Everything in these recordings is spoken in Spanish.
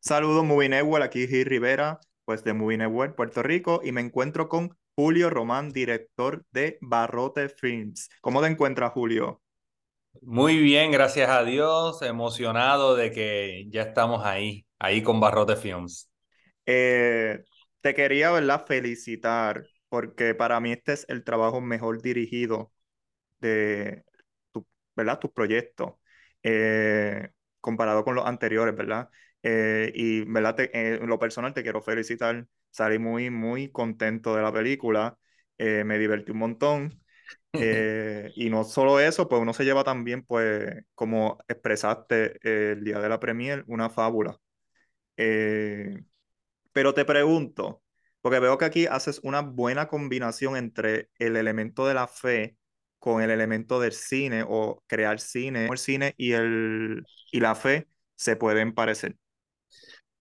Saludos, Movie Network, aquí Gil Rivera, pues de Movie Network, Puerto Rico, y me encuentro con Julio Román, director de Barrote Films. ¿Cómo te encuentras, Julio? Muy bien, gracias a Dios, emocionado de que ya estamos ahí, ahí con Barrote Films. Eh, te quería, ¿verdad?, felicitar, porque para mí este es el trabajo mejor dirigido de, tu, ¿verdad?, tus proyectos, eh, comparado con los anteriores, ¿verdad? Eh, y ¿verdad? Eh, en lo personal te quiero felicitar. Salí muy, muy contento de la película. Eh, me divertí un montón. y no solo eso, pues uno se lleva también, pues, como expresaste el día de la premier, una fábula. pero te pregunto, porque veo que aquí haces una buena combinación entre el elemento de la fe con el elemento del cine o crear cine. El cine y, el, y la fe se pueden parecer.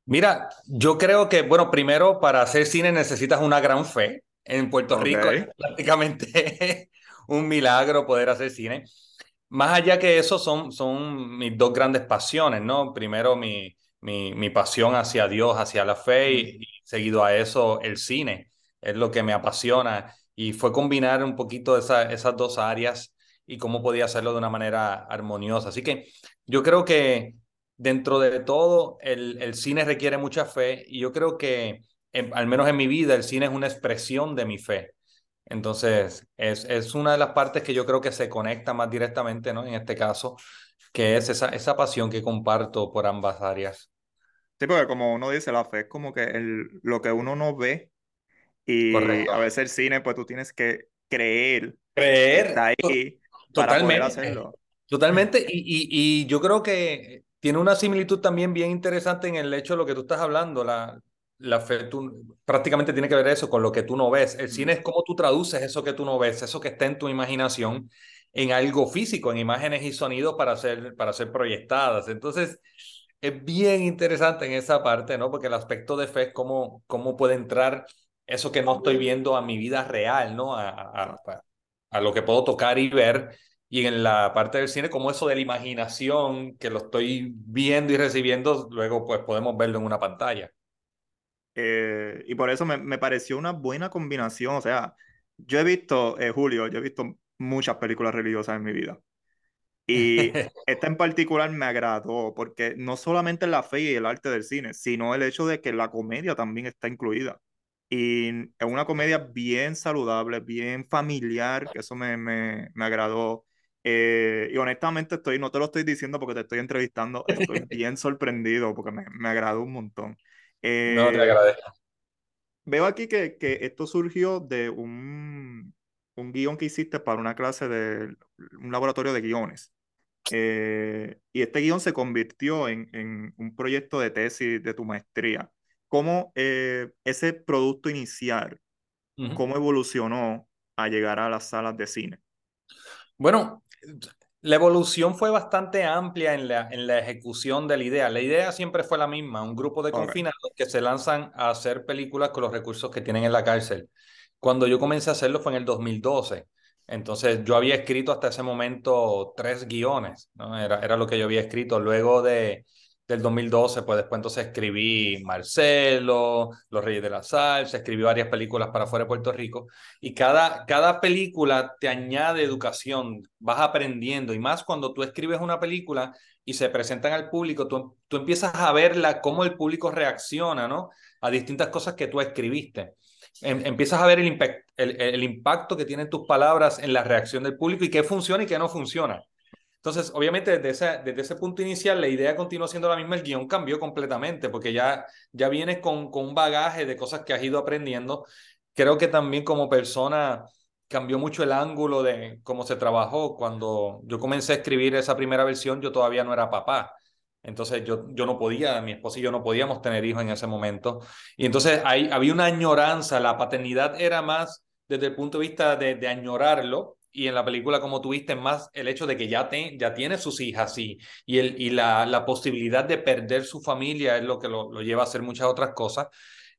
Mira, yo creo que, bueno, primero para hacer cine necesitas una gran fe. En Puerto Rico es prácticamente un milagro poder hacer cine. Más allá que eso, son, son mis dos grandes pasiones, ¿no? Primero mi, mi, mi pasión hacia Dios, hacia la fe, y, seguido a eso el cine. Es lo que me apasiona. Y fue combinar un poquito esa, esas dos áreas y cómo podía hacerlo de una manera armoniosa. Así que yo creo que dentro de todo, el, el, cine requiere mucha fe y yo creo que, al menos en mi vida, el cine es una expresión de mi fe. Entonces, es, es una de las partes que yo creo que se conecta más directamente, ¿no? En este caso, que es esa, esa pasión que comparto por ambas áreas. Sí, porque como uno dice, la fe es como que el, lo que uno no ve y a veces el cine, pues tú tienes que creer. Creer. está ahí para poder hacerlo. Totalmente. Y, y, y yo creo que tiene una similitud también bien interesante en el hecho de lo que tú estás hablando. La, la fe tú, prácticamente tiene que ver eso con lo que tú no ves. El cine es cómo tú traduces eso que tú no ves, eso que está en tu imaginación, en algo físico, en imágenes y sonidos para ser, para ser proyectadas. Entonces, es bien interesante en esa parte, ¿no? Porque el aspecto de fe es cómo, cómo puede entrar eso que no estoy viendo a mi vida real, ¿no? A, a, a lo que puedo tocar y ver y en la parte del cine, como eso de la imaginación, que lo estoy viendo y recibiendo, luego pues podemos verlo en una pantalla. Eh, y por eso me, me, pareció una buena combinación. O sea, yo he visto, eh, Julio, yo he visto muchas películas religiosas en mi vida. Y esta en particular me agradó porque no solamente la fe y el arte del cine, sino el hecho de que la comedia también está incluida. Y es una comedia bien saludable, bien familiar, que eso me, me, me agradó. Eh, y honestamente estoy, no te lo estoy diciendo porque te estoy entrevistando, estoy bien sorprendido porque me, me agradó un montón. Eh, no, te agradezco. Veo aquí que, que esto surgió de un, un guion que hiciste para una clase de un laboratorio de guiones. Eh, y este guion se convirtió en, en, un proyecto de tesis de tu maestría. ¿Cómo ese producto inicial, cómo evolucionó a llegar a las salas de cine? Bueno, la evolución fue bastante amplia en la, en la ejecución de la idea. La idea siempre fue la misma, un grupo de confinados que se lanzan a hacer películas con los recursos que tienen en la cárcel. Cuando yo comencé a hacerlo fue en el 2012. Entonces yo había escrito hasta ese momento tres guiones, ¿no? Era, era lo que yo había escrito. Luego de, del 2012, pues después entonces escribí Marcelo, Los Reyes de la Salsa, escribí varias películas para fuera de Puerto Rico y cada, cada película te añade educación, vas aprendiendo y más cuando tú escribes una película y se presentan al público, tú, tú empiezas a verla, cómo el público reacciona, ¿no? A distintas cosas que tú escribiste. Em, empiezas a ver el, impacto que tienen tus palabras en la reacción del público y qué funciona y qué no funciona. Entonces, obviamente, desde ese, desde ese punto inicial, la idea continúa siendo la misma, el guion cambió completamente, porque ya, ya vienes con, con un bagaje de cosas que has ido aprendiendo. Creo que también como persona cambió mucho el ángulo de cómo se trabajó. Cuando yo comencé a escribir esa primera versión, yo todavía no era papá. Entonces yo, yo no podía, mi esposa y yo no podíamos tener hijos en ese momento. Y entonces ahí había una añoranza, la paternidad era más desde el punto de vista de, de añorarlo, y en la película, como tuviste, más el hecho de que ya, te, ya tiene sus hijas y, y, el, y la, la posibilidad de perder su familia es lo que lo, lleva a hacer muchas otras cosas,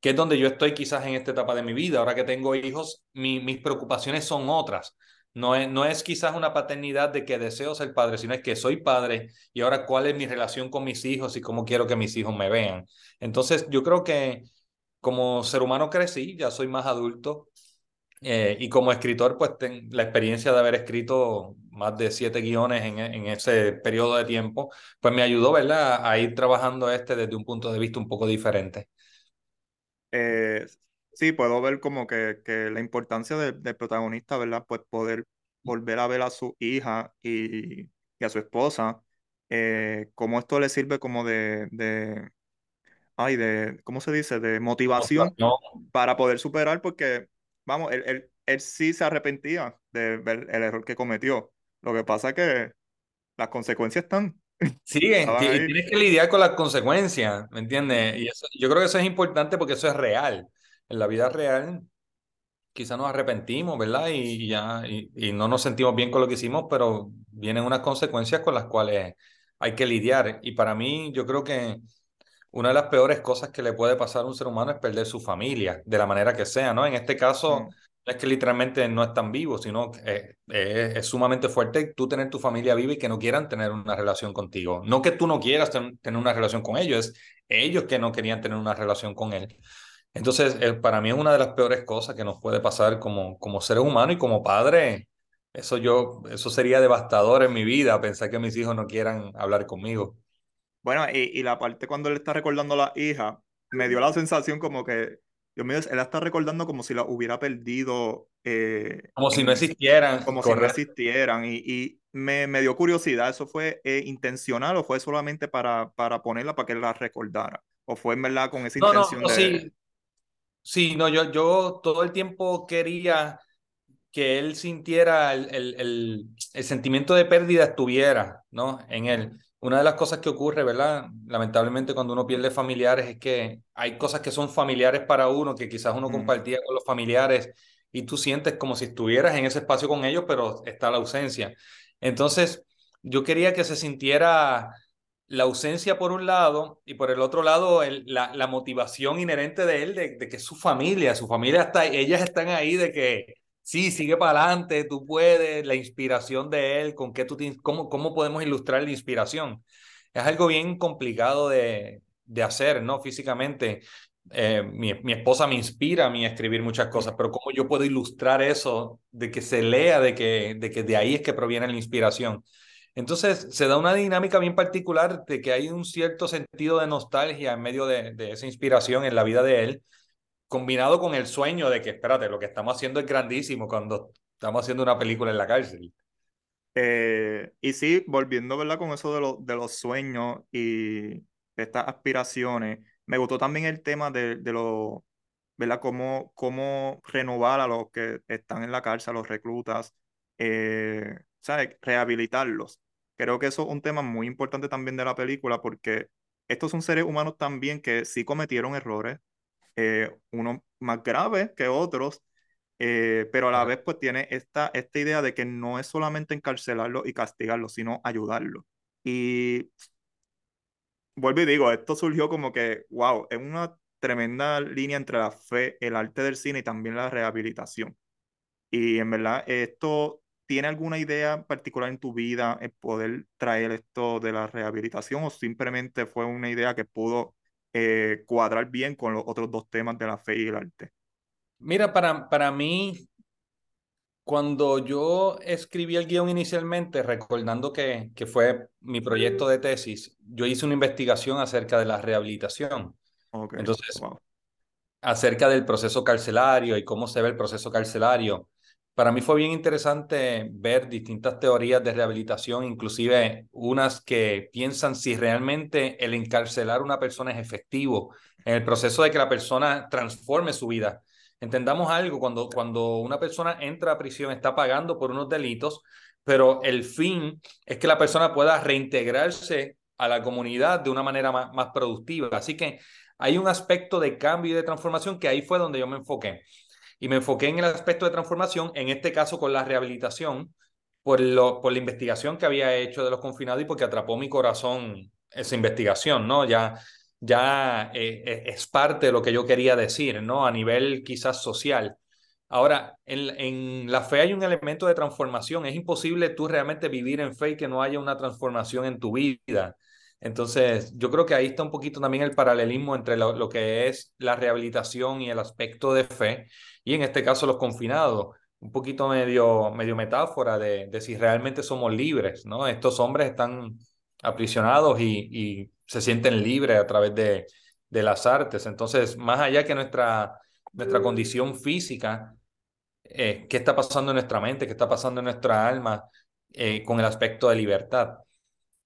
que es donde yo estoy quizás en esta etapa de mi vida. Ahora que tengo hijos, mi, mis preocupaciones son otras. No es, no es quizás una paternidad de que deseo ser padre, sino es que soy padre y ahora cuál es mi relación con mis hijos y cómo quiero que mis hijos me vean. Entonces, yo creo que como ser humano crecí, ya soy más adulto eh, y como escritor, pues ten, la experiencia de haber escrito más de siete guiones en, en, ese periodo de tiempo, pues me ayudó, ¿verdad?, a ir trabajando este desde un punto de vista un poco diferente. Eh, sí, puedo ver como que, que la importancia del de protagonista, ¿verdad? Pues poder volver a ver a su hija y, y a su esposa, eh, cómo esto le sirve como de, de, ay, de, ¿cómo se dice? De motivación No, para poder superar, porque, vamos, él, él, él sí se arrepentía de ver el error que cometió. Lo que pasa es que las consecuencias están. Sigue, estaban y ahí. tienes que lidiar con las consecuencias, ¿me entiendes? Y eso, yo creo que eso es importante porque eso es real. En la vida real, quizás nos arrepentimos, ¿verdad? Y ya, y, y no nos sentimos bien con lo que hicimos, pero vienen unas consecuencias con las cuales hay que lidiar. Y para mí, yo creo que una de las peores cosas que le puede pasar a un ser humano es perder su familia, de la manera que sea, ¿no? En este caso, no es que literalmente no están vivos, sino que eh, es sumamente fuerte tú tener tu familia viva y que no quieran tener una relación contigo. No que tú no quieras ten, tener una relación con ellos, es ellos que no querían tener una relación con él. Entonces, eh, para mí es una de las peores cosas que nos puede pasar como, como seres humanos y como padre. Eso yo, eso sería devastador en mi vida, pensar que mis hijos no quieran hablar conmigo. Bueno, y, y la parte cuando él está recordando a la hija, me dio la sensación como que, Dios mío, él la está recordando como si la hubiera perdido, eh, Como si no en, existieran, como si no existieran. Y, y me, me dio curiosidad, ¿eso fue eh, intencional o fue solamente para, para ponerla para que él la recordara? ¿O fue en verdad con esa No, no, intención no, de... sí, sí, no, yo, yo todo el tiempo quería que él sintiera el, el, el, el, sentimiento de pérdida estuviera, ¿no? En él. Una de las cosas que ocurre, ¿verdad? Lamentablemente cuando uno pierde familiares es que hay cosas que son familiares para uno, que quizás uno Mm, compartía con los familiares y tú sientes como si estuvieras en ese espacio con ellos, pero está la ausencia. Entonces, yo quería que se sintiera la ausencia por un lado y por el otro lado el, la, la, motivación inherente de él de, de, que su familia, su familia está, ellas están ahí de que sí, sigue para adelante, tú puedes, la inspiración de él, con qué tú te, cómo, cómo podemos ilustrar la inspiración. Es algo bien complicado de, de hacer, ¿no? Físicamente. Eh, mi, mi, esposa me inspira a mí a escribir muchas cosas, pero ¿cómo yo puedo ilustrar eso de que se lea, de que de, que de ahí es que proviene la inspiración? Entonces se da una dinámica bien particular de que hay un cierto sentido de nostalgia en medio de, de, esa inspiración en la vida de él, combinado con el sueño de que, espérate, lo que estamos haciendo es grandísimo cuando estamos haciendo una película en la cárcel. Eh, y sí, volviendo, ¿verdad? Con eso de, lo, de los sueños y estas aspiraciones, me gustó también el tema de, de lo, ¿verdad? Cómo, cómo renovar a los que están en la cárcel, a los reclutas, eh, ¿sabes? Rehabilitarlos. Creo que eso es un tema muy importante también de la película porque estos son seres humanos también que sí cometieron errores, eh, unos más graves que otros, eh, pero a la vez pues tiene esta, esta idea de que no es solamente encarcelarlo y castigarlo, sino ayudarlo. Y vuelvo y digo, esto surgió como que, wow, es una tremenda línea entre la fe, el arte del cine y también la rehabilitación. Y en verdad, esto ¿Tiene alguna idea particular en tu vida en poder traer esto de la rehabilitación o simplemente fue una idea que pudo eh, cuadrar bien con los otros dos temas de la fe y el arte? Mira, para, para mí, cuando yo escribí el guion inicialmente, recordando que, que fue mi proyecto de tesis, yo hice una investigación acerca de la rehabilitación. Okay. Entonces, wow. acerca del proceso carcelario y cómo se ve el proceso carcelario. Para mí fue bien interesante ver distintas teorías de rehabilitación, inclusive unas que piensan si realmente el encarcelar a una persona es efectivo en el proceso de que la persona transforme su vida. Entendamos algo, cuando, cuando una persona entra a prisión está pagando por unos delitos, pero el fin es que la persona pueda reintegrarse a la comunidad de una manera más, más productiva. Así que hay un aspecto de cambio y de transformación que ahí fue donde yo me enfoqué y me enfoqué en el aspecto de transformación, en este caso con la rehabilitación, por, lo, por la investigación que había hecho de los confinados y porque atrapó mi corazón esa investigación, ¿no? Ya, ya eh, es parte de lo que yo quería decir, ¿no? A nivel quizás social. Ahora, en, en, la fe hay un elemento de transformación. Es imposible tú realmente vivir en fe y que no haya una transformación en tu vida. Entonces, yo creo que ahí está un poquito también el paralelismo entre lo, lo, que es la rehabilitación y el aspecto de fe, y en este caso los confinados. Un poquito medio, medio metáfora de, si realmente somos libres, ¿no? Estos hombres están aprisionados y, y se sienten libres a través de, de las artes. Entonces, más allá que nuestra nuestra condición física, eh, qué está pasando en nuestra mente, qué está pasando en nuestra alma eh, con el aspecto de libertad.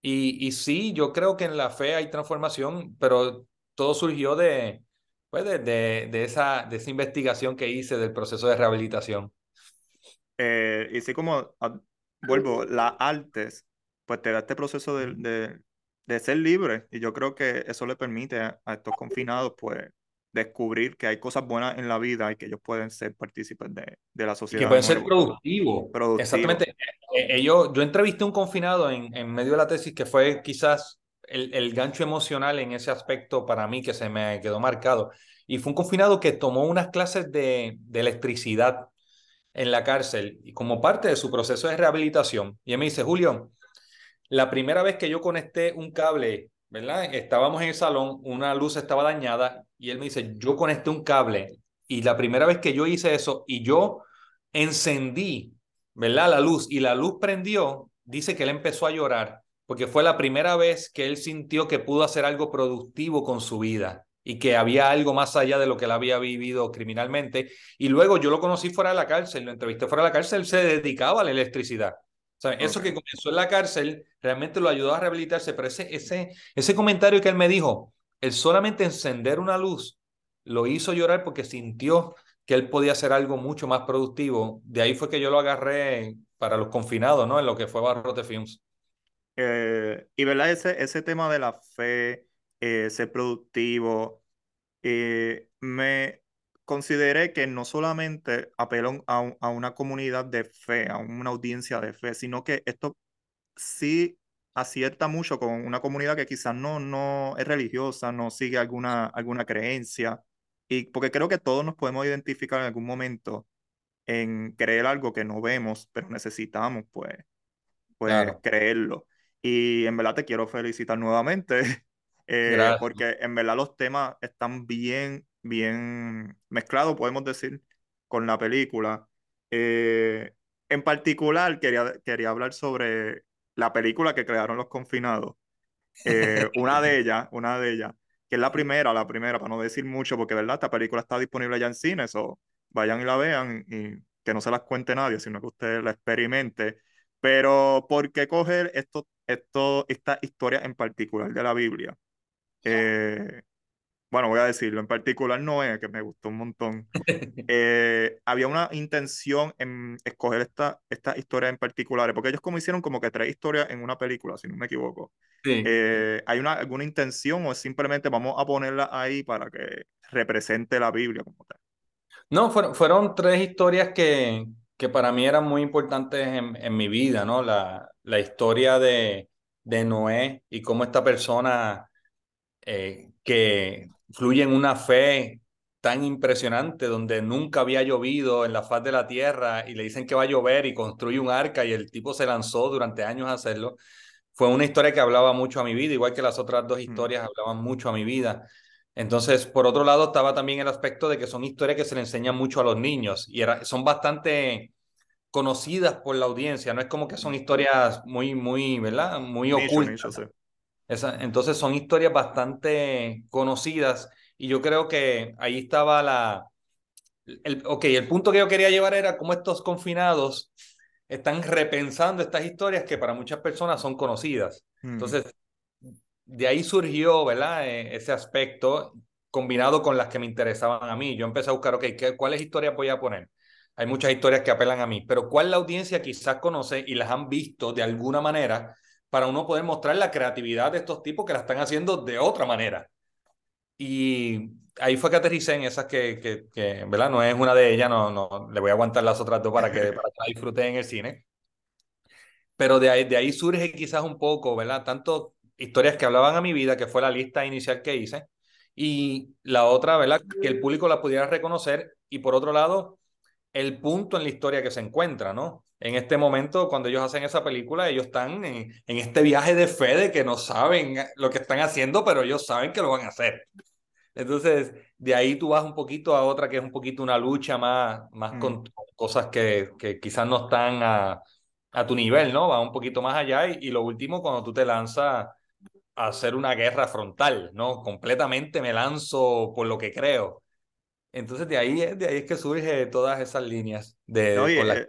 Y, y sí, yo creo que en la fe hay transformación, pero todo surgió de, pues de, de, esa, de esa investigación que hice del proceso de rehabilitación. Eh, y sí, como ah, vuelvo, las artes, pues te da este proceso de, de, de, ser libre, y yo creo que eso le permite a estos confinados, pues, descubrir que hay cosas buenas en la vida y que ellos pueden ser partícipes de, de la sociedad. que pueden ser productivos. Exactamente. Eh, eh, yo entrevisté a un confinado en, en medio de la tesis que fue quizás el, el, gancho emocional en ese aspecto para mí que se me quedó marcado. Y fue un confinado que tomó unas clases de, de electricidad en la cárcel y como parte de su proceso de rehabilitación. Y él me dice, Julio, la primera vez que yo conecté un cable ¿verdad? Estábamos en el salón, una luz estaba dañada y él me dice, yo conecté un cable y la primera vez que yo hice eso y yo encendí, ¿verdad? La luz y la luz prendió, dice que él empezó a llorar porque fue la primera vez que él sintió que pudo hacer algo productivo con su vida y que había algo más allá de lo que él había vivido criminalmente. Y luego yo lo conocí fuera de la cárcel, lo entrevisté fuera de la cárcel, él se dedicaba a la electricidad. Eso que comenzó en la cárcel realmente lo ayudó a rehabilitarse, pero ese, ese, ese comentario que él me dijo, el solamente encender una luz, lo hizo llorar porque sintió que él podía hacer algo mucho más productivo. De ahí fue que yo lo agarré para los confinados, ¿no? En lo que fue Barrote Films. Eh, y verdad, ese, ese tema de la fe, eh, ser productivo, eh, me, consideré que no solamente apeló a, a, una comunidad de fe, a una audiencia de fe, sino que esto sí acierta mucho con una comunidad que quizás no, no es religiosa, no sigue alguna, alguna creencia, y porque creo que todos nos podemos identificar en algún momento en creer algo que no vemos, pero necesitamos pues, pues creerlo. Y en verdad te quiero felicitar nuevamente, eh, porque en verdad los temas están bien bien mezclado, podemos decir, con la película. Eh, en particular, quería, quería hablar sobre la película que crearon los confinados. Eh, una de ellas, una de ellas, que es la primera, la primera, para no decir mucho, porque verdad, esta película está disponible ya en cines, o vayan y la vean y que no se las cuente nadie, sino que usted la experimente. Pero, ¿por qué coger esto, esto, esta historia en particular de la Biblia? Eh, bueno, voy a decirlo, en particular Noé, que me gustó un montón, eh, había una intención en escoger esta, esta historia en particular, porque ellos como hicieron como que tres historias en una película, si no me equivoco. Sí. Eh, ¿Hay una, alguna intención o simplemente vamos a ponerla ahí para que represente la Biblia como tal? No, fueron, fueron tres historias que, que para mí eran muy importantes en, en mi vida, ¿no? La, la historia de, de Noé y cómo esta persona eh, que fluye en una fe tan impresionante donde nunca había llovido en la faz de la tierra y le dicen que va a llover y construye un arca y el tipo se lanzó durante años a hacerlo. Fue una historia que hablaba mucho a mi vida, igual que las otras dos historias hablaban mucho a mi vida. Entonces, por otro lado, estaba también el aspecto de que son historias que se le enseñan mucho a los niños y era, son bastante conocidas por la audiencia, no es como que son historias muy, muy, ¿verdad? Muy ocultas entonces son historias bastante conocidas y yo creo que ahí estaba la... El, ok, el punto que yo quería llevar era cómo estos confinados están repensando estas historias que para muchas personas son conocidas. Entonces, de ahí surgió, ¿verdad? E, ese aspecto combinado con las que me interesaban a mí. Yo empecé a buscar, ok, ¿qué, ¿cuáles historias voy a poner? Hay muchas historias que apelan a mí, pero ¿cuál la audiencia quizás conoce y las han visto de alguna manera para uno poder mostrar la creatividad de estos tipos que la están haciendo de otra manera. Y ahí fue que aterricé en esas que, que, que ¿verdad? No es una de ellas, no, no, le voy a aguantar las otras dos para que, para que la disfruten en el cine. Pero de ahí, de ahí surge quizás un poco, ¿verdad? Tanto historias que hablaban a mi vida, que fue la lista inicial que hice, y la otra, ¿verdad? Que el público la pudiera reconocer, y por otro lado, el punto en la historia que se encuentra, ¿no? En este momento, cuando ellos hacen esa película, ellos están en, en este viaje de fe de que no saben lo que están haciendo, pero ellos saben que lo van a hacer. Entonces, de ahí tú vas un poquito a otra que es un poquito una lucha más, más con, Mm. cosas que, que quizás no están a, a tu nivel, ¿no? Va un poquito más allá. Y, y lo último, cuando tú te lanzas a hacer una guerra frontal, ¿no? Completamente me lanzo por lo que creo. Entonces, de ahí, de ahí es que surge todas esas líneas de, Oye, con la... eh,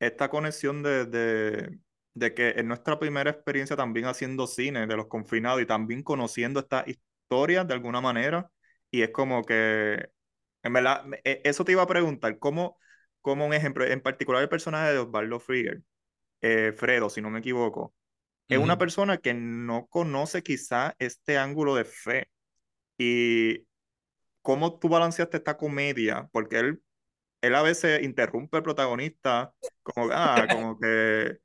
esta conexión de, de, de que en nuestra primera experiencia también haciendo cine de los confinados y también conociendo estas historias de alguna manera, y es como que, en verdad, e- eso te iba a preguntar, ¿cómo, como un ejemplo, en particular el personaje de Osvaldo Frieger, eh, Fredo, si no me equivoco, es una persona que no conoce quizá este ángulo de fe y cómo tú balanceaste esta comedia, porque él él a veces interrumpe al protagonista, como, ah, como que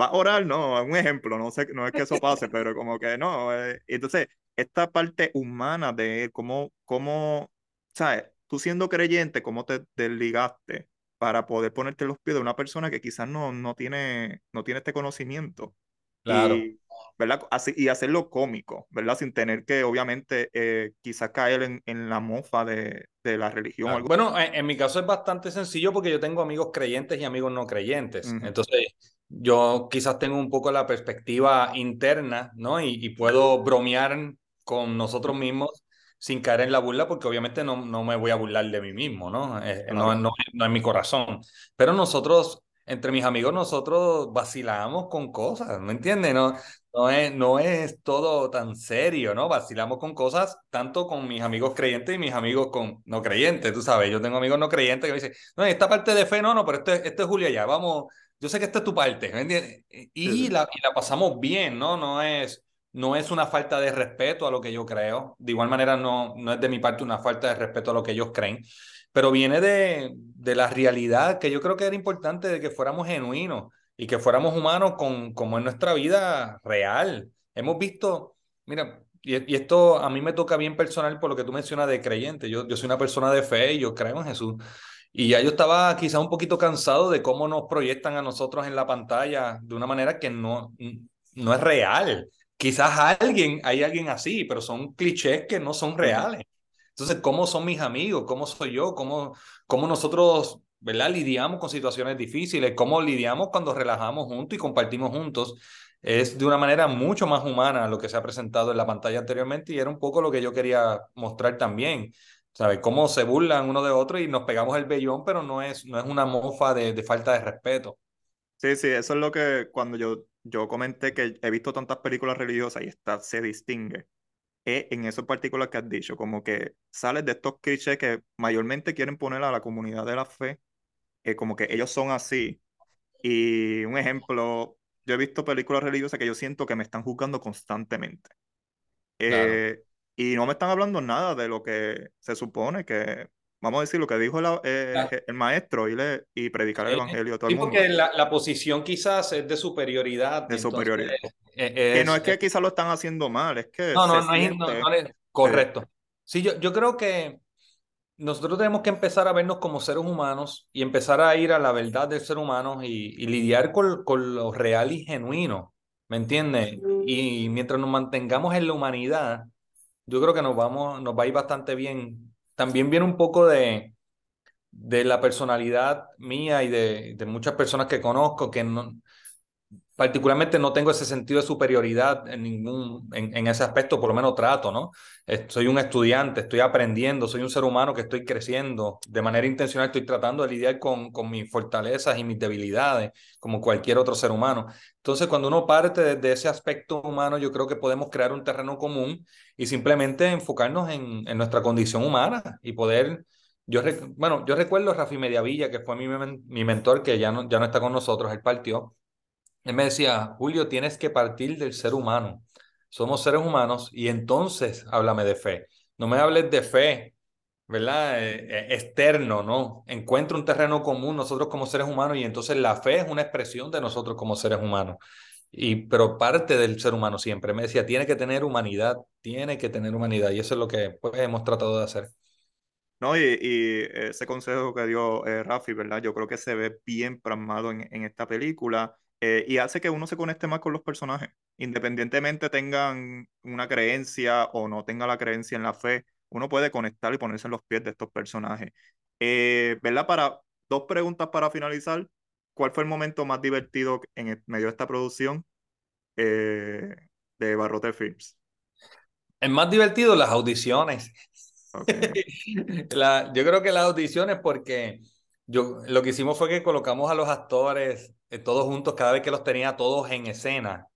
va a orar, no, un ejemplo, no sé, no es que eso pase, pero como que no. eh, entonces, esta parte humana de él, cómo, cómo, ¿sabes? Tú siendo creyente, cómo te desligaste para poder ponerte los pies de una persona que quizás no, no tiene, no tiene este conocimiento. Claro. Y, ¿verdad? Así, y hacerlo cómico, ¿verdad? Sin tener que, obviamente, eh, quizás caer en, en la mofa de, de la religión Claro. algo. Bueno, en, en mi caso es bastante sencillo porque yo tengo amigos creyentes y amigos no creyentes. Ujú, Entonces, yo quizás tengo un poco la perspectiva interna, ¿no? Y, y puedo bromear con nosotros mismos sin caer en la burla porque obviamente no, no me voy a burlar de mí mismo, ¿no? Eh, no, claro. no, no es mi corazón. Pero nosotros, entre mis amigos, nosotros vacilamos con cosas, ¿me entiendes? No, no es, no es todo tan serio, ¿no? Vacilamos con cosas, tanto con mis amigos creyentes y mis amigos con no creyentes, tú sabes. Yo tengo amigos no creyentes que me dicen, no, esta parte de fe, no, no, pero esto, es- esto es Julia ya, vamos, yo sé que esta es tu parte, ¿me entiendes? Sí, Y la, y la pasamos bien, ¿no? No es, no es una falta de respeto a lo que yo creo. De igual manera, no, no es de mi parte una falta de respeto a lo que ellos creen, pero viene de, de la realidad que yo creo que era importante de que fuéramos genuinos y que fuéramos humanos con, como en nuestra vida real. Hemos visto, mira, y, y esto a mí me toca bien personal por lo que tú mencionas de creyente. Yo, yo soy una persona de fe y yo creo en Jesús. Y ya yo estaba quizá un poquito cansado de cómo nos proyectan a nosotros en la pantalla de una manera que no, no es real. Quizás alguien, hay alguien así, pero son clichés que no son reales. Entonces, ¿cómo son mis amigos? ¿Cómo soy yo? ¿Cómo, cómo nosotros, ¿verdad? Lidiamos con situaciones difíciles, cómo lidiamos cuando relajamos juntos y compartimos juntos. Es de una manera mucho más humana lo que se ha presentado en la pantalla anteriormente y era un poco lo que yo quería mostrar también. ¿Sabes? Cómo se burlan uno de otro y nos pegamos el vellón, pero no es, no es una mofa de, de falta de respeto. Sí, sí, eso es lo que cuando yo, yo comenté que he visto tantas películas religiosas y esta se distingue, en eso en particular que has dicho, como que sales de estos clichés que mayormente quieren poner a la comunidad de la fe, eh, como que ellos son así. Y un ejemplo, yo he visto películas religiosas que yo siento que me están juzgando constantemente. Claro. Eh, y no me están hablando nada de lo que se supone que, vamos a decir, lo que dijo el, eh, el maestro y, le, y predicar el evangelio a todo el mundo, porque la, la posición quizás es de superioridad de entonces superioridad. eh, Que no es, que quizás lo están haciendo mal, es que no, no, no siente, no es se- correcto. Sí, yo, yo creo que nosotros tenemos que empezar a vernos como seres humanos y empezar a ir a la verdad del ser humano y, y lidiar con, con lo real y genuino, ¿me entiendes? Y mientras nos mantengamos en la humanidad, yo creo que nos vamos, nos va a ir bastante bien. También viene un poco de, de la personalidad mía y de, de muchas personas que conozco que no, particularmente no tengo ese sentido de superioridad en ningún, en, ese aspecto, por lo menos trato, ¿no? Soy un estudiante, estoy aprendiendo, soy un ser humano que estoy creciendo, de manera intencional estoy tratando de lidiar con, con mis fortalezas y mis debilidades, como cualquier otro ser humano. Entonces, cuando uno parte de, de ese aspecto humano, yo creo que podemos crear un terreno común y simplemente enfocarnos en, en nuestra condición humana y poder... Yo, bueno, yo recuerdo a Rafi Mediavilla, que fue mi, mi mentor, que ya no, ya no está con nosotros, él partió. Él me decía, Julio, tienes que partir del ser humano. Somos seres humanos y entonces háblame de fe. No me hables de fe, ¿verdad? Eh, eh, externo, ¿no? Encuentra un terreno común nosotros como seres humanos y entonces la fe es una expresión de nosotros como seres humanos. Y, pero parte del ser humano siempre. Me decía, tiene que tener humanidad, tiene que tener humanidad. Y eso es lo que pues, hemos tratado de hacer. No, y, y, ese consejo que dio eh, Rafi, ¿verdad? Yo creo que se ve bien plasmado en, en esta película eh, y hace que uno se conecte más con los personajes, independientemente tengan una creencia o no tenga la creencia en la fe, uno puede conectar y ponerse en los pies de estos personajes. Eh, ¿Verdad? Para dos preguntas para finalizar. ¿Cuál fue el momento más divertido en el medio de esta producción eh, de Barrote Films? El más divertido, las audiciones. la, yo creo que las audiciones porque yo, lo que hicimos fue que colocamos a los actores eh, todos juntos, cada vez que los tenía todos en escena,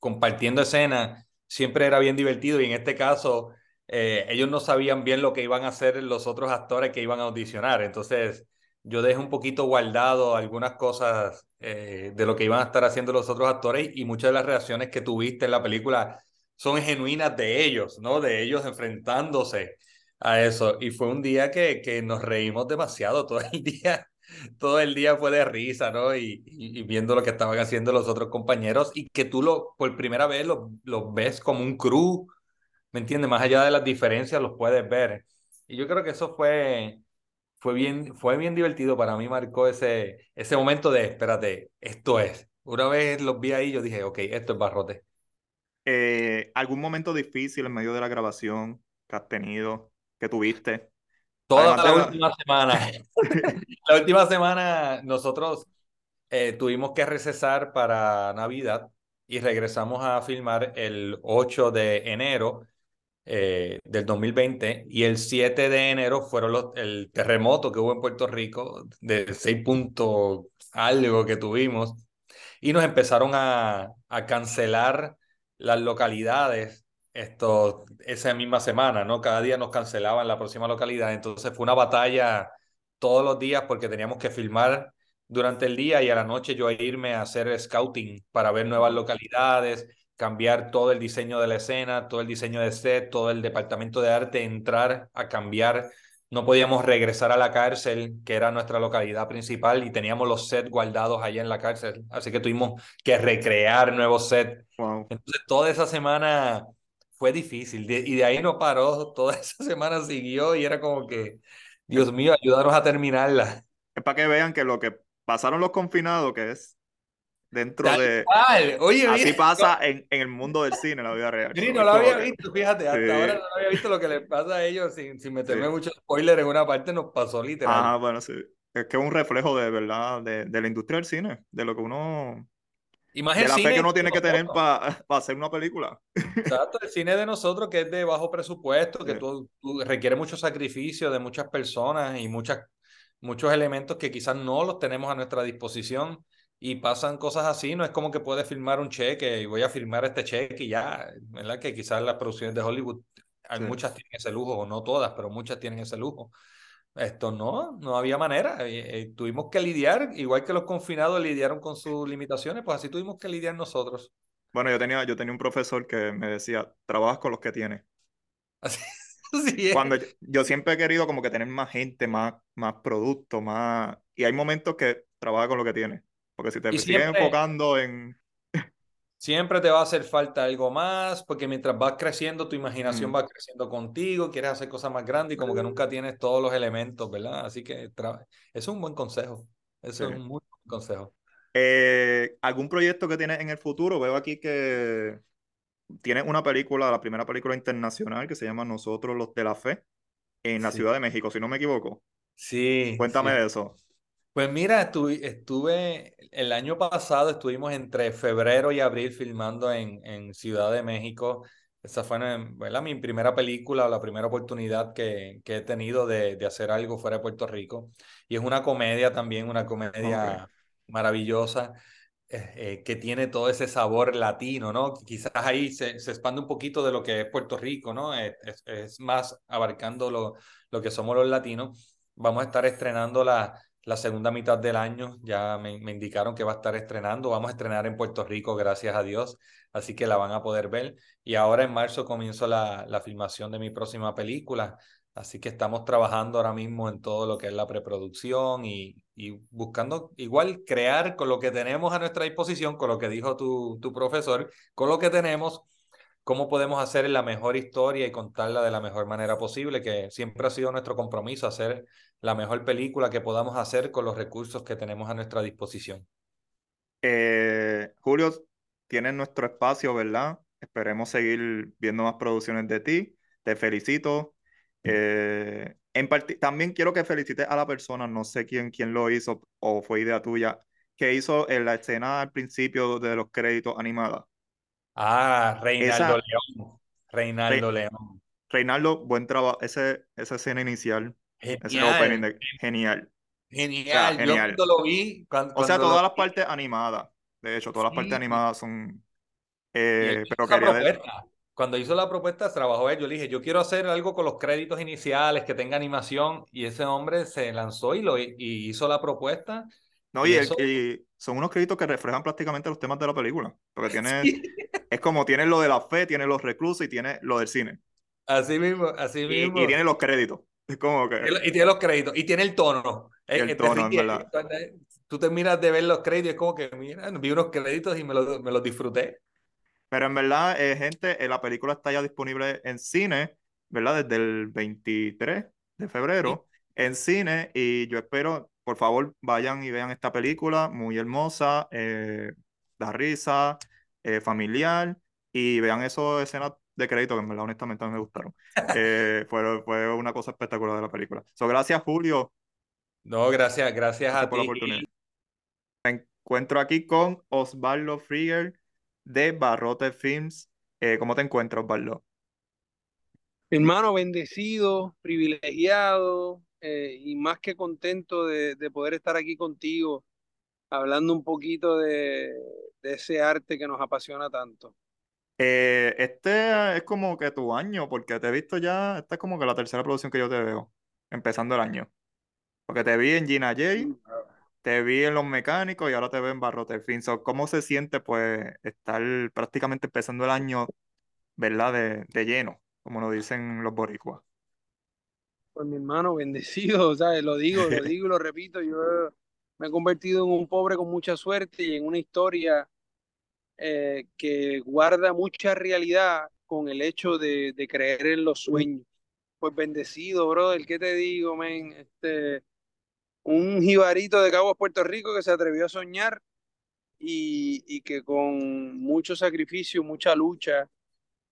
compartiendo escena, siempre era bien divertido. Y en este caso eh, ellos no sabían bien lo que iban a hacer los otros actores que iban a audicionar, entonces yo dejé un poquito guardado algunas cosas eh, de lo que iban a estar haciendo los otros actores y muchas de las reacciones que tuviste en la película son genuinas de ellos, ¿no? De ellos enfrentándose a eso. Y fue un día que, que nos reímos demasiado todo el día. Todo el día fue de risa, ¿no? Y, y, viendo lo que estaban haciendo los otros compañeros y que tú lo, por primera vez lo, lo ves como un crew, ¿me entiendes? Más allá de las diferencias, los puedes ver. Y yo creo que eso fue, fue, bien, fue bien divertido. Para mí marcó ese, ese momento de, espérate, esto es. Una vez los vi ahí, yo dije, ok, esto es barrote. Eh, ¿Algún momento difícil en medio de la grabación que has tenido? Que tuviste? Toda la última semana. la última semana nosotros eh, tuvimos que recesar para Navidad y regresamos a filmar el 8 de enero eh, del 2020 y el 7 de enero fueron los, el terremoto que hubo en Puerto Rico de 6 puntos algo que tuvimos y nos empezaron a, a cancelar las localidades esto, esa misma semana, ¿no? Cada día nos cancelaban la próxima localidad, entonces fue una batalla todos los días porque teníamos que filmar durante el día y a la noche yo irme a hacer scouting para ver nuevas localidades, cambiar todo el diseño de la escena, todo el diseño de set, todo el departamento de arte, entrar a cambiar. No podíamos regresar a la cárcel, que era nuestra localidad principal, y teníamos los sets guardados allá en la cárcel. Así que tuvimos que recrear nuevos sets. Entonces, toda esa semana fue difícil. y de ahí no paró, toda esa semana siguió y era como que, Dios mío, ayúdanos a terminarla. Es para que vean que lo que pasaron los confinados, que es dentro de... Oye, así pasa en, en, el mundo del cine, la vida real. Sí, no lo había visto, fíjate, hasta ahora no había visto lo que le pasa a ellos sin, sin meterme mucho spoiler en una parte, nos pasó literal. Ah, bueno, sí. Es que es un reflejo de verdad de, de la industria del cine, de lo que uno y más de la fe que uno tiene que tener para hacer una película. Exacto, el cine de nosotros que es de bajo presupuesto, que tú, requiere mucho sacrificio de muchas personas y muchas, muchos elementos que quizás no los tenemos a nuestra disposición y pasan cosas así, no es como que puedes firmar un cheque y voy a firmar este cheque y ya, ¿verdad? Que quizás las producciones de Hollywood, hay muchas tienen ese lujo, o no todas, pero muchas tienen ese lujo. Esto no, no había manera. Eh, eh, tuvimos que lidiar, igual que los confinados lidiaron con sus limitaciones, pues así tuvimos que lidiar nosotros. Bueno, yo tenía, yo tenía un profesor que me decía, trabajas con los que tienes. Así, es. Cuando yo, siempre he querido como que tener más gente, más, más producto, más... Y hay momentos que trabajas con lo que tienes. Porque si te sigues enfocando en, Siempre te va a hacer falta algo más, porque mientras vas creciendo, tu imaginación va creciendo contigo, quieres hacer cosas más grandes y como que nunca tienes todos los elementos, ¿verdad? Así que eso es un buen consejo. Eso es un muy buen consejo. Eh, ¿Algún proyecto que tienes en el futuro? Veo aquí que tienes una película, la primera película internacional que se llama Nosotros los de la Fe, en la Ciudad de México, si no me equivoco. Sí. Cuéntame de eso. Pues mira, estuve, estuve, el año pasado estuvimos entre febrero y abril filmando en, en Ciudad de México. Esa fue ¿verdad? mi primera película, la primera oportunidad que, que he tenido de, de, hacer algo fuera de Puerto Rico. Y es una comedia también, una comedia maravillosa. Eh, eh, que tiene todo ese sabor latino, ¿no? Quizás ahí se, se expande un poquito de lo que es Puerto Rico, ¿no? Es, es, es más abarcando lo, lo que somos los latinos. Vamos a estar estrenando la, la segunda mitad del año. Ya me, indicaron que va a estar estrenando. Vamos a estrenar en Puerto Rico, gracias a Dios. Así que la van a poder ver. Y ahora en marzo comienzo la, la filmación de mi próxima película. Así que estamos trabajando ahora mismo en todo lo que es la preproducción y, y, buscando igual crear con lo que tenemos a nuestra disposición, con lo que dijo tu, tu profesor, con lo que tenemos, cómo podemos hacer la mejor historia y contarla de la mejor manera posible, que siempre ha sido nuestro compromiso, hacer la mejor película que podamos hacer con los recursos que tenemos a nuestra disposición. Eh, Julio, tienes nuestro espacio, ¿verdad? Esperemos seguir viendo más producciones de ti. Te felicito. Eh, en también quiero que felicites a la persona, no sé quién, quién lo hizo o fue idea tuya, que hizo en la escena al principio de los créditos animados. Ah, Reinaldo León. Reinaldo León. Reinaldo, buen trabajo. Ese, esa escena inicial. Genial. genial. Genial. Yo cuando lo vi. o sea, todas las partes animadas. De hecho, todas las partes animadas son. Eh, pero quería Cuando hizo la propuesta, trabajó él. Yo le dije, yo quiero hacer algo con los créditos iniciales, que tenga animación. Y ese hombre se lanzó y, lo, y hizo la propuesta. No, y, son unos créditos que reflejan prácticamente los temas de la película. Porque tiene, es como tiene lo de la fe, tiene los reclusos y tiene lo del cine. Así mismo, así mismo. Y, tiene los créditos. Es como que... Y tiene los créditos. Y tiene el tono. el tono, verdad. Tú terminas de ver los créditos y es como que, mira, vi unos créditos y me los, me los disfruté. Pero en verdad, eh, gente, eh, la película está ya disponible en cine, ¿verdad? Desde el 23 de febrero en cine y yo espero, por favor, vayan y vean esta película, muy hermosa, eh, da risa, eh, familiar, y vean esas escenas de crédito que en verdad honestamente me gustaron. Eh, fue, fue una cosa espectacular de la película. So, gracias, Julio. No, gracias, gracias, a por ti. La oportunidad. Me encuentro aquí con Osvaldo Frieger de Barrote Films. ¿Cómo te encuentras, Osvaldo? Hermano, bendecido, privilegiado, eh, y más que contento de, poder estar aquí contigo, hablando un poquito de, ese arte que nos apasiona tanto. Eh, este es como que tu año, porque te he visto ya, esta es como que la tercera producción que yo te veo, empezando el año. Porque te vi en Gina J, te vi en Los Mecánicos y ahora te veo en Barrote Fin. ¿Cómo se siente pues estar prácticamente empezando el año, ¿verdad? De, de lleno, como lo dicen los boricuas. Pues mi hermano, bendecido, ¿sabes? Lo digo, lo digo y lo repito, yo me he convertido en un pobre con mucha suerte y en una historia eh, que guarda mucha realidad con el hecho de, creer en los sueños. Pues bendecido, brother, ¿qué te digo, men? Este, un jibarito de Cabo Puerto Rico que se atrevió a soñar y, y que con mucho sacrificio, mucha lucha,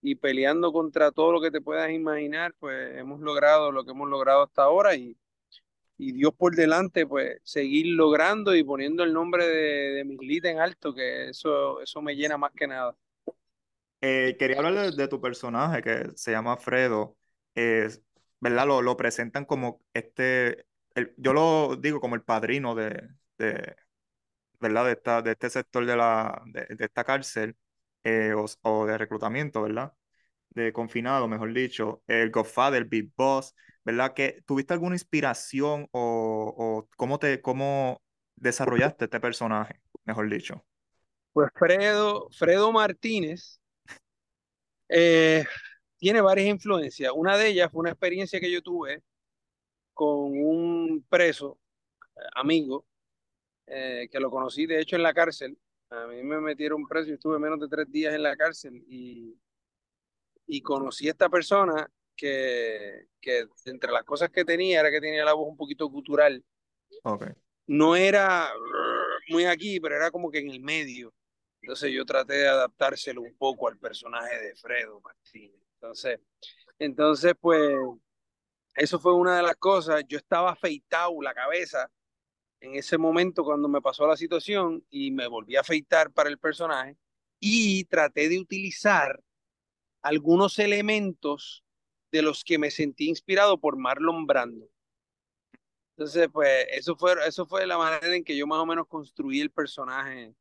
y peleando contra todo lo que te puedas imaginar, pues hemos logrado lo que hemos logrado hasta ahora y, y Dios por delante, pues seguir logrando y poniendo el nombre de, de Mislita en alto, que eso, eso me llena más que nada. Eh, quería hablar de, tu personaje que se llama Fredo. ¿Verdad? Lo, lo, presentan como este, yo lo digo como el padrino de, de ¿verdad? De, esta, de este sector de, la, de esta cárcel. Eh, o, de reclutamiento, ¿verdad? De confinado, mejor dicho, el Godfather, Big Boss, ¿verdad? Que tuviste alguna inspiración o, cómo te cómo desarrollaste este personaje, mejor dicho. Pues Fredo, Fredo Martínez eh, tiene varias influencias. Una de ellas fue una experiencia que yo tuve con un preso, eh, amigo, que lo conocí de hecho en la cárcel, a mí me metieron preso y estuve menos de tres días en la cárcel y, y conocí a esta persona que, que entre las cosas que tenía era que tenía la voz un poquito cultural. Okay. No era muy aquí, pero era como que en el medio. Entonces yo traté de adaptárselo un poco al personaje de Fredo Martínez. Entonces, entonces pues, eso fue una de las cosas. Yo estaba afeitado la cabeza en ese momento cuando me pasó la situación y me volví a afeitar para el personaje y traté de utilizar algunos elementos de los que me sentí inspirado por Marlon Brando. Entonces, pues eso fue, eso fue la manera en que yo más o menos construí el personaje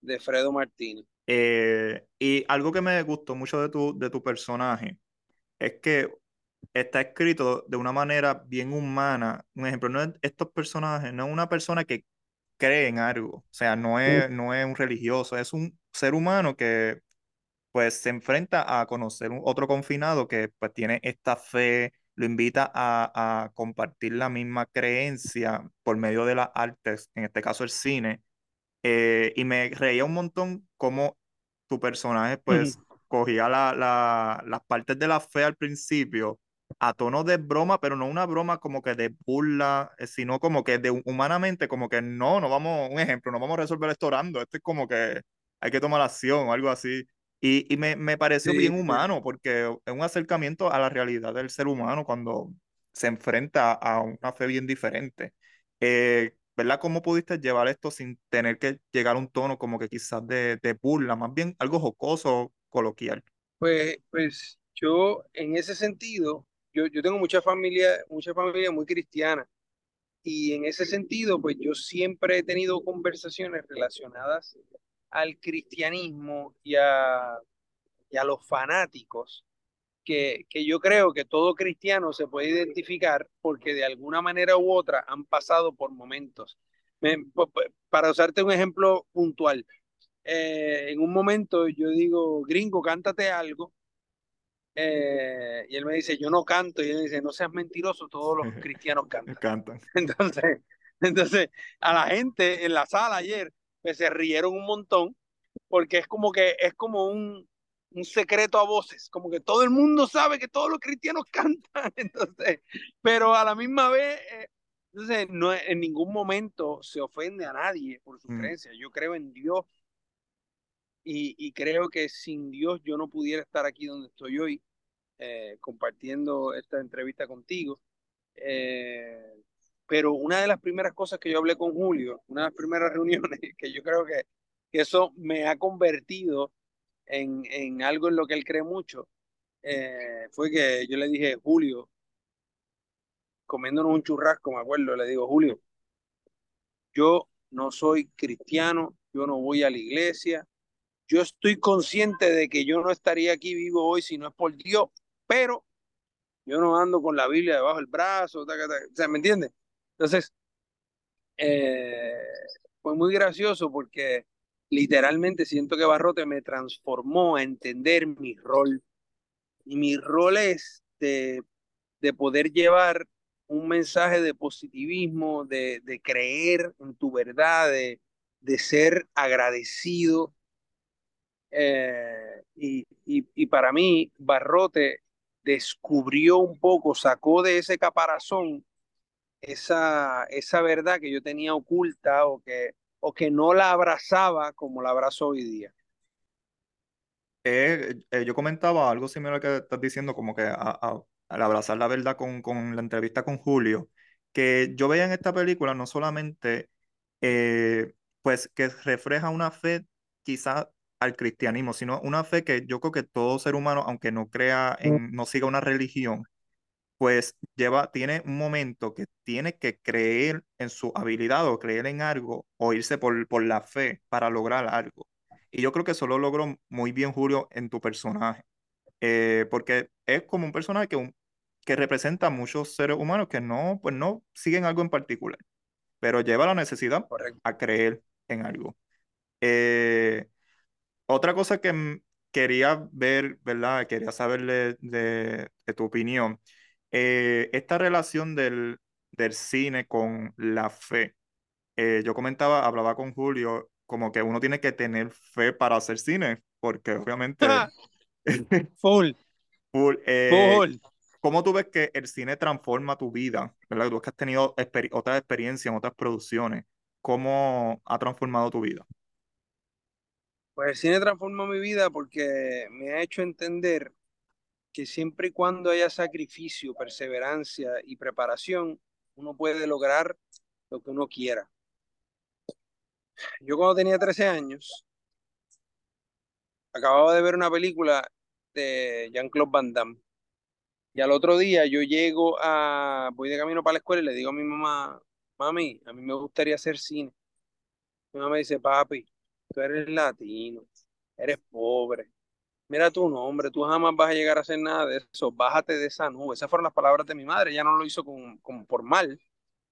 de Fredo Martínez. Eh, y algo que me gustó mucho de tu, de tu personaje es que está escrito de una manera bien humana. Un ejemplo, no es estos personajes, no es una persona que cree en algo, o sea, no es, no es un religioso, es un ser humano que pues se enfrenta a conocer un, otro confinado que pues tiene esta fe, lo invita a, a compartir la misma creencia por medio de las artes, en este caso el cine, eh, y me reía un montón como tu personaje pues cogía la, la, las partes de la fe al principio a tono de broma, pero no una broma como que de burla, eh, sino como que de humanamente, como que no, no vamos, un ejemplo, no vamos a resolver esto orando, esto es como que hay que tomar acción o algo así. Y, y me, me, pareció bien humano, porque es un acercamiento a la realidad del ser humano cuando se enfrenta a una fe bien diferente. Eh, ¿Verdad? ¿Cómo pudiste llevar esto sin tener que llegar a un tono como que quizás de, de burla, más bien algo jocoso, coloquial? Pues, pues yo en ese sentido yo, yo tengo mucha familia, mucha familia muy cristiana y en ese sentido, pues yo siempre he tenido conversaciones relacionadas al cristianismo y a, y a los fanáticos, que, que yo creo que todo cristiano se puede identificar porque de alguna manera u otra han pasado por momentos. para usarte un ejemplo puntual, eh, en un momento yo digo, gringo, cántate algo, eh, y él me dice, yo no canto. Y él dice, no seas mentiroso, todos los cristianos cantan. cantan. Entonces, entonces, a la gente en la sala ayer, pues se rieron un montón, porque es como que es como un, un secreto a voces, como que todo el mundo sabe que todos los cristianos cantan. Entonces, pero a la misma vez, eh, entonces, no, en ningún momento se ofende a nadie por su mm. creencia. Yo creo en Dios y, creo que sin Dios yo no pudiera estar aquí donde estoy hoy, eh, compartiendo esta entrevista contigo. Eh, pero una de las primeras cosas que yo hablé con Julio, una de las primeras reuniones, que yo creo que, eso me ha convertido en, en, algo en lo que él cree mucho, eh, fue que yo le dije, Julio, comiéndonos un churrasco, me acuerdo, le digo, Julio, yo no soy cristiano, yo no voy a la iglesia, yo estoy consciente de que yo no estaría aquí vivo hoy si no es por Dios, pero yo no ando con la Biblia debajo del brazo, o sea, ¿me entiendes? Entonces, eh, fue muy gracioso porque literalmente siento que Barrote me transformó a entender mi rol. Y mi rol es de, de poder llevar un mensaje de positivismo, de, de creer en tu verdad, de, de ser agradecido eh, y, y, para mí, Barrote descubrió un poco, sacó de ese caparazón esa, esa verdad que yo tenía oculta o que, o que no la abrazaba como la abrazo hoy día. Eh, eh, yo comentaba algo similar que estás diciendo, como que al abrazar la verdad con, con, la entrevista con Julio, que yo veía en esta película no solamente pues que refleja una fe quizás al cristianismo, sino una fe que yo creo que todo ser humano, aunque no crea mm. en, no siga una religión, pues lleva, tiene un momento que tiene que creer en su habilidad o creer en algo o irse por, por la fe para lograr algo. Y yo creo que eso lo logró muy bien Julio en tu personaje, eh, porque es como un personaje que, que representa a muchos seres humanos que no, pues no siguen algo en particular, pero lleva la necesidad a creer en algo. Eh, otra cosa que quería ver, ¿verdad? Quería saberle de, tu opinión. Eh, esta relación del, del, cine con la fe. Eh, yo comentaba, hablaba con Julio, como que uno tiene que tener fe para hacer cine, porque obviamente... Full. Full. Eh, Full. ¿Cómo tú ves que el cine transforma tu vida? ¿Verdad? Tú que has tenido otras experiencias en otras producciones. ¿Cómo ha transformado tu vida? Pues el cine transformó mi vida porque me ha hecho entender que siempre y cuando haya sacrificio, perseverancia y preparación, uno puede lograr lo que uno quiera. Yo cuando tenía 13 años, acababa de ver una película de Jean-Claude Van Damme. Y al otro día yo llego a, voy de camino para la escuela y le digo a mi mamá, mami, a mí me gustaría hacer cine. Mi mamá me dice, papi, tú eres latino, eres pobre. Mira tu nombre, tú jamás vas a llegar a hacer nada de eso, bájate de esa nube. Esas fueron las palabras de mi madre, ella no lo hizo con, por mal,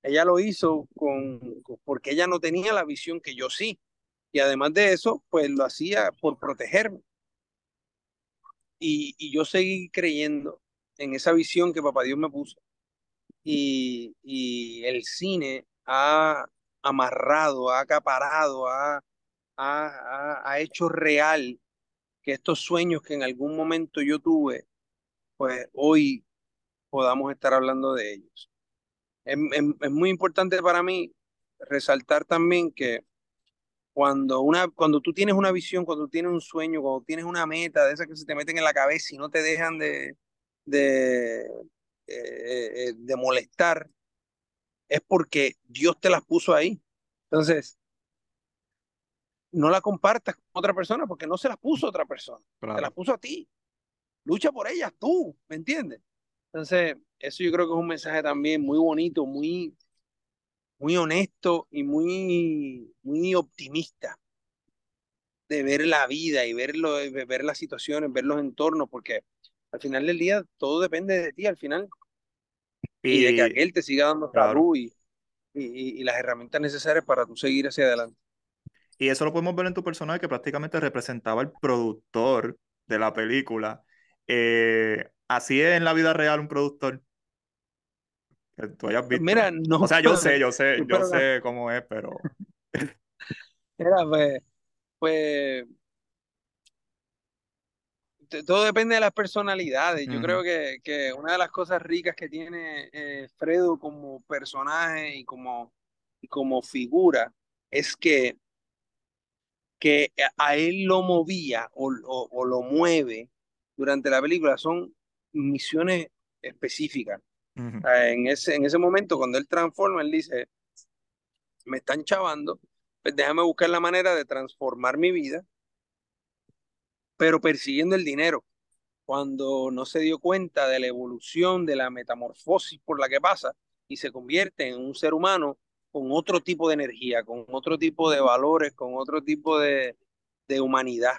ella lo hizo con, porque ella no tenía la visión que yo sí. Y además de eso, pues lo hacía por protegerme. Y, y yo seguí creyendo en esa visión que papá Dios me puso. Y, y el cine ha amarrado, ha acaparado, ha, ha, hecho real que estos sueños que en algún momento yo tuve, pues hoy podamos estar hablando de ellos. Es, es muy importante para mí resaltar también que cuando, una, cuando tú tienes una visión, cuando tienes un sueño, cuando tienes una meta de esas que se te meten en la cabeza y no te dejan de, de, eh, eh, de molestar, es porque Dios te las puso ahí. Entonces, no la compartas con otra persona porque no se las puso otra persona, te las puso a ti. Lucha por ellas tú, ¿me entiendes? Entonces, eso yo creo que es un mensaje también muy bonito, muy, muy honesto y muy, muy optimista de ver la vida y verlo, ver las situaciones, ver los entornos, porque al final del día todo depende de ti al final. Y, de que aquel te siga dando salud y, y, las herramientas necesarias para tú seguir hacia adelante. Y eso lo podemos ver en tu personaje que prácticamente representaba el productor de la película. Eh, así es en la vida real un productor. Que tú hayas visto. Mira, no. O sea, yo sé, yo sé, yo sé cómo es, pero. Mira, pues, pues todo depende de las personalidades. Yo creo que, que, una de las cosas ricas que tiene eh, Fredo como personaje y como, como figura es que, que a él lo movía o, o, lo mueve durante la película son misiones específicas. en, ese, en ese momento, cuando él transforma, él dice, me están chavando, pues déjame buscar la manera de transformar mi vida pero persiguiendo el dinero, cuando no se dio cuenta de la evolución, de la metamorfosis por la que pasa y se convierte en un ser humano con otro tipo de energía, con otro tipo de valores, con otro tipo de, de humanidad.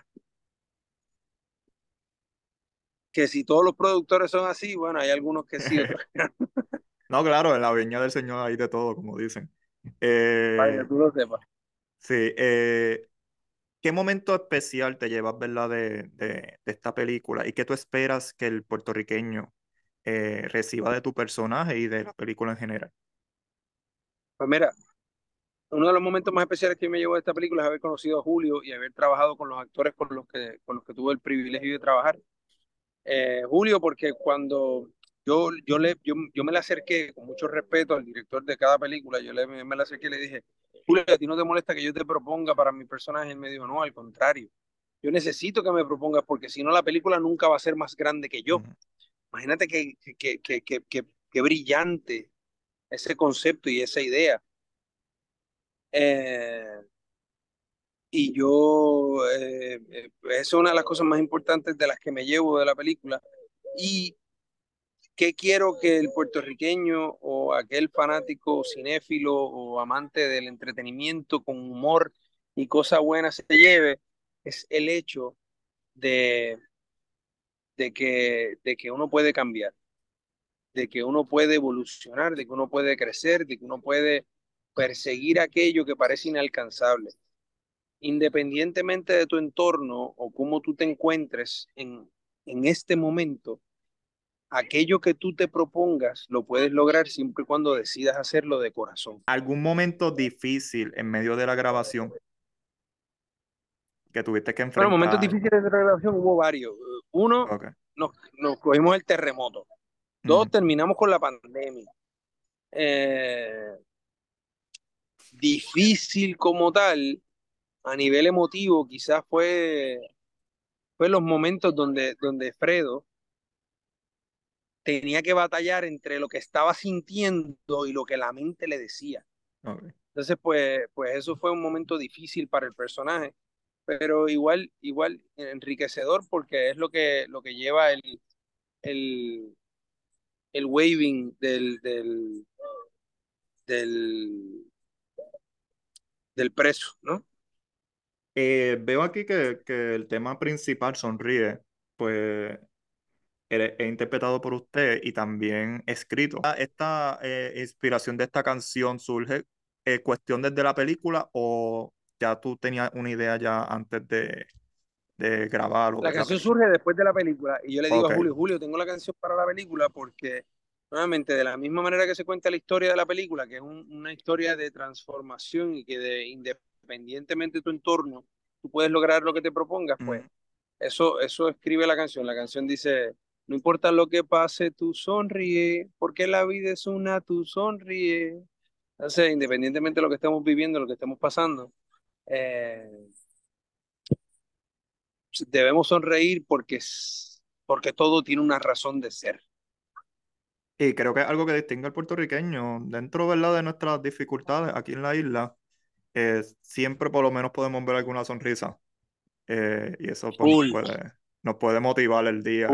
Que si todos los productores son así, bueno, hay algunos que sí. no, claro, en la viña del Señor hay de todo, como dicen. Eh, Vaya, tú lo sepas. Sí, eh, ¿Qué momento especial te llevas, verdad, de, de, esta película y qué tú esperas que el puertorriqueño eh, reciba de tu personaje y de la película en general? Pues mira, uno de los momentos más especiales que me llevó de esta película es haber conocido a Julio y haber trabajado con los actores con los que, con los que tuve el privilegio de trabajar. Eh, Julio, porque cuando yo, yo, le, yo, yo, me le acerqué con mucho respeto al director de cada película, yo le, me le acerqué y le dije, Julio, ¿a ti no te molesta que yo te proponga para mi personaje? Él me dijo, no, al contrario. Yo necesito que me propongas porque si no la película nunca va a ser más grande que yo. Imagínate que, que, que, que, que, brillante ese concepto y esa idea. Eh, y yo, eh, eh, es una de las cosas más importantes de las que me llevo de la película. Y ¿Qué quiero que el puertorriqueño o aquel fanático cinéfilo o amante del entretenimiento con humor y cosas buenas se lleve? Es el hecho de, de, que, de que uno puede cambiar, de que uno puede evolucionar, de que uno puede crecer, de que uno puede perseguir aquello que parece inalcanzable. Independientemente de tu entorno o cómo tú te encuentres en, en este momento, aquello que tú te propongas lo puedes lograr siempre y cuando decidas hacerlo de corazón. ¿Algún momento difícil en medio de la grabación que tuviste que enfrentar? Bueno, momentos difíciles de la grabación hubo varios. Uno, nos, nos, cogimos el terremoto. Dos, terminamos con la pandemia. Eh, difícil como tal, a nivel emotivo, quizás fue, fue los momentos donde, donde Fredo tenía que batallar entre lo que estaba sintiendo y lo que la mente le decía. Entonces, pues, pues eso fue un momento difícil para el personaje, pero igual, igual enriquecedor porque es lo que, lo que lleva el, el, el waving del, del, del, del preso, ¿no? Eh, veo aquí que, que el tema principal sonríe, pues he interpretado por usted y también escrito. Ah, ¿Esta eh, inspiración de esta canción surge eh, cuestión desde la película o ya tú tenías una idea ya antes de, de grabar? La canción surge después de la película y yo le digo a Julio, Julio, tengo la canción para la película porque nuevamente de la misma manera que se cuenta la historia de la película, que es una historia de transformación y que de, independientemente de tu entorno, tú puedes lograr lo que te propongas, pues Eso, eso escribe la canción. La canción dice, no importa lo que pase, tú sonríe, porque la vida es una, tú sonríe. Entonces, independientemente de lo que estemos viviendo, lo que estemos pasando, eh, debemos sonreír porque, porque todo tiene una razón de ser. Y creo que es algo que distingue al puertorriqueño. Dentro ¿verdad? de nuestras dificultades aquí en la isla, eh, siempre por lo menos podemos ver alguna sonrisa. Eh, y eso pues, puede, nos puede motivar el día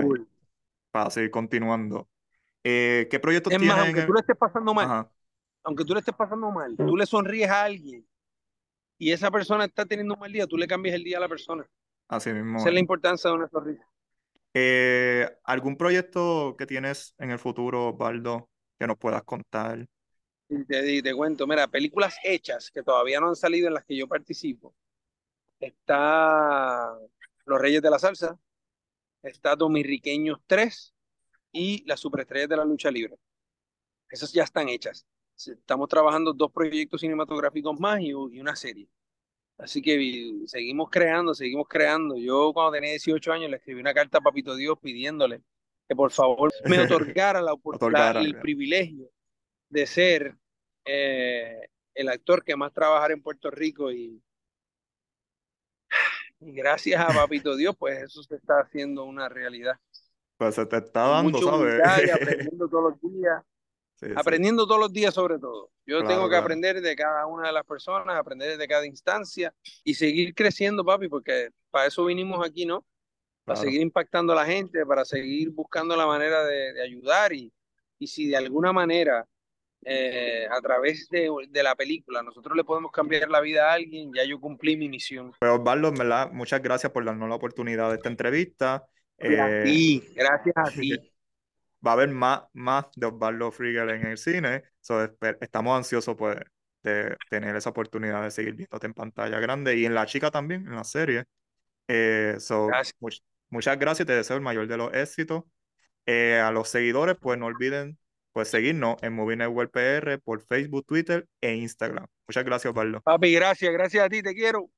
para seguir continuando. Eh, ¿Qué proyectos es? Más, aunque tú le estés pasando mal, aunque tú le estés pasando mal, tú le sonríes a alguien y esa persona está teniendo un mal día, tú le cambias el día a la persona. Así mismo. Esa es la importancia de una sonrisa. Eh, ¿Algún proyecto que tienes en el futuro, Osvaldo, que nos puedas contar? Te, te cuento, mira, películas hechas que todavía no han salido en las que yo participo. Está Los Reyes de la Salsa, está Dominriqueños 3 y Las Superestrellas de la Lucha Libre. Esas ya están hechas. Estamos trabajando dos proyectos cinematográficos más y, una serie. Así que seguimos creando, seguimos creando. Yo cuando tenía 18 años le escribí una carta a Papito Dios pidiéndole que por favor me otorgara la oportunidad, el privilegio de ser eh, el actor que más trabajar en Puerto Rico y, y gracias a Papito Dios, pues eso se está haciendo una realidad. Pues se te está dando, ¿sabes? aprendiendo todos los días aprendiendo todos los días sobre todo. Yo tengo que aprender de cada una de las personas, aprender de cada instancia y seguir creciendo, papi, porque para eso vinimos aquí, ¿no? Para seguir impactando a la gente, para seguir buscando la manera de, ayudar y, y si de alguna manera eh, a través de, de, la película nosotros le podemos cambiar la vida a alguien, ya yo cumplí mi misión. Pues Osvaldo, ¿verdad? Muchas gracias por darnos la oportunidad de esta entrevista. Sí, eh, gracias a ti. va a haber más, más de Osvaldo Friegel en el cine. estamos ansiosos pues, de tener esa oportunidad de seguir viéndote en pantalla grande y en La Chica también, en la serie. Eh, muchas gracias, te deseo el mayor de los éxitos. Eh, a los seguidores, pues no olviden pues seguirnos en Movie Network PR por Facebook, Twitter e Instagram. Muchas gracias, Osvaldo. Papi, gracias, gracias a ti, te quiero.